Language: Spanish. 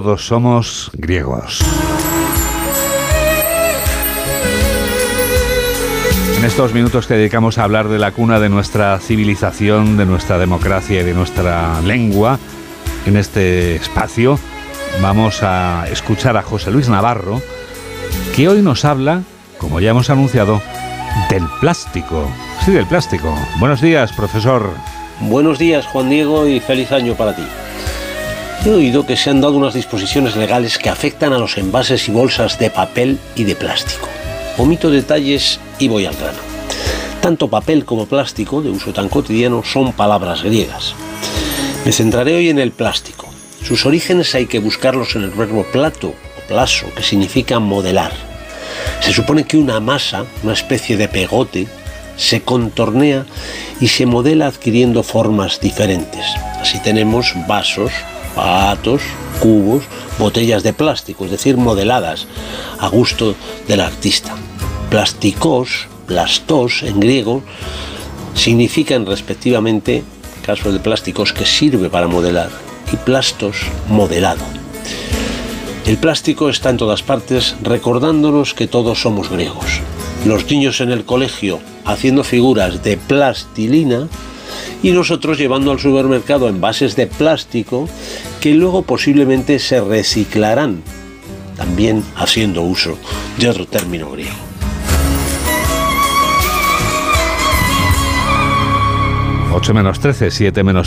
Todos somos griegos. En estos minutos que dedicamos a hablar de la cuna de nuestra civilización, de nuestra democracia y de nuestra lengua, en este espacio vamos a escuchar a José Luis Navarro, que hoy nos habla, como ya hemos anunciado, del plástico. Sí, del plástico. Buenos días, profesor. Buenos días, Juan Diego, y feliz año para ti. He oído que se han dado unas disposiciones legales que afectan a los envases y bolsas de papel y de plástico. Omito detalles y voy al grano. Tanto papel como plástico, de uso tan cotidiano, son palabras griegas. Me centraré hoy en el plástico. Sus orígenes hay que buscarlos en el verbo plato o plaso, que significa modelar. Se supone que una masa, una especie de pegote, se contornea y se modela adquiriendo formas diferentes. Así tenemos vasos, patos, cubos, botellas de plástico, es decir, modeladas a gusto del artista. Plásticos, plastos en griego, significan respectivamente, caso de plásticos, que sirve para modelar, y plastos, modelado. El plástico está en todas partes recordándonos que todos somos griegos. Los niños en el colegio haciendo figuras de plastilina y nosotros llevando al supermercado envases de plástico que luego posiblemente se reciclarán, también haciendo uso de otro término griego. 8 menos 13, 7 menos 13.